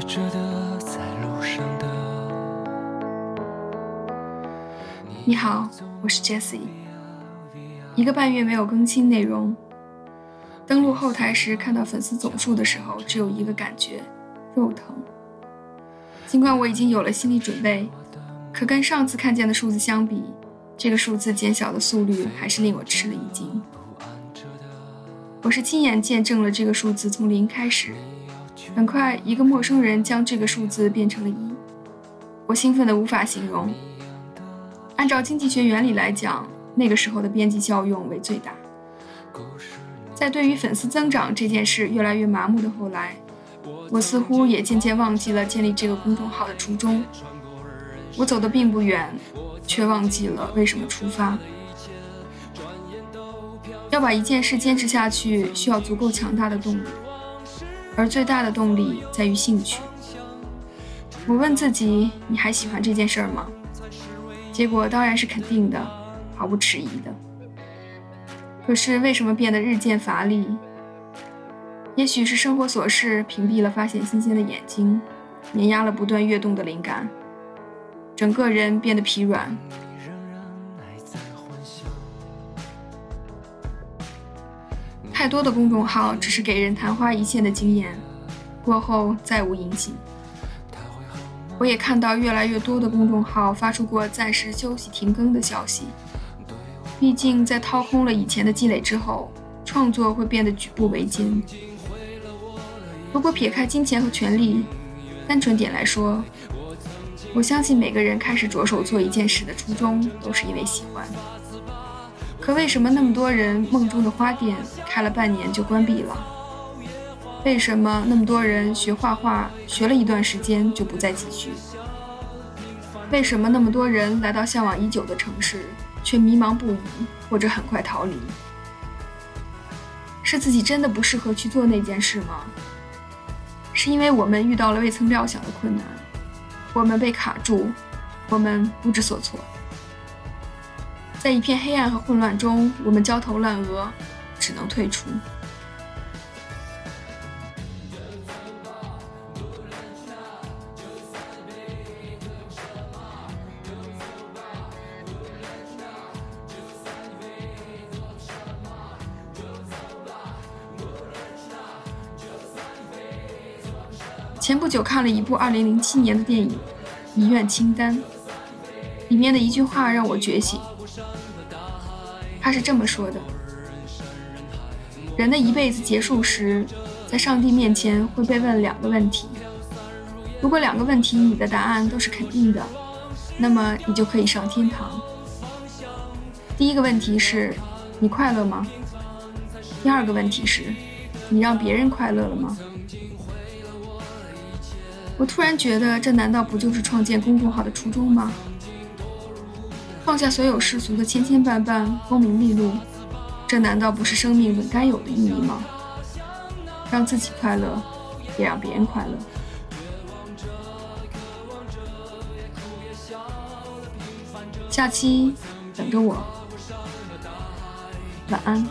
着的，在路上的。你好，我是 Jessie。一个半月没有更新内容，登录后台时看到粉丝总数的时候，只有一个感觉：肉疼。尽管我已经有了心理准备，可跟上次看见的数字相比，这个数字减小的速率还是令我吃了一惊。我是亲眼见证了这个数字从零开始，很快一个陌生人将这个数字变成了一，我兴奋的无法形容。按照经济学原理来讲，那个时候的边际效用为最大。在对于粉丝增长这件事越来越麻木的后来，我似乎也渐渐忘记了建立这个公众号的初衷。我走的并不远，却忘记了为什么出发。要把一件事坚持下去，需要足够强大的动力，而最大的动力在于兴趣。我问自己：你还喜欢这件事儿吗？结果当然是肯定的，毫不迟疑的。可是为什么变得日渐乏力？也许是生活琐事屏蔽了发现新鲜的眼睛，碾压了不断跃动的灵感，整个人变得疲软。太多的公众号只是给人昙花一现的经验，过后再无音信。我也看到越来越多的公众号发出过暂时休息停更的消息。毕竟，在掏空了以前的积累之后，创作会变得举步维艰。如果撇开金钱和权力，单纯点来说，我相信每个人开始着手做一件事的初衷都是因为喜欢。可为什么那么多人梦中的花店开了半年就关闭了？为什么那么多人学画画学了一段时间就不再继续？为什么那么多人来到向往已久的城市却迷茫不已，或者很快逃离？是自己真的不适合去做那件事吗？是因为我们遇到了未曾料想的困难，我们被卡住，我们不知所措。在一片黑暗和混乱中，我们焦头烂额，只能退出。前不久看了一部2007年的电影《遗愿清单》，里面的一句话让我觉醒。他是这么说的：人的一辈子结束时，在上帝面前会被问两个问题。如果两个问题你的答案都是肯定的，那么你就可以上天堂。第一个问题是：你快乐吗？第二个问题是：你让别人快乐了吗？我突然觉得，这难道不就是创建公众号的初衷吗？放下所有世俗的千千绊绊，功名利禄，这难道不是生命本该有的意义吗？让自己快乐，也让别人快乐。下期等着我，晚安。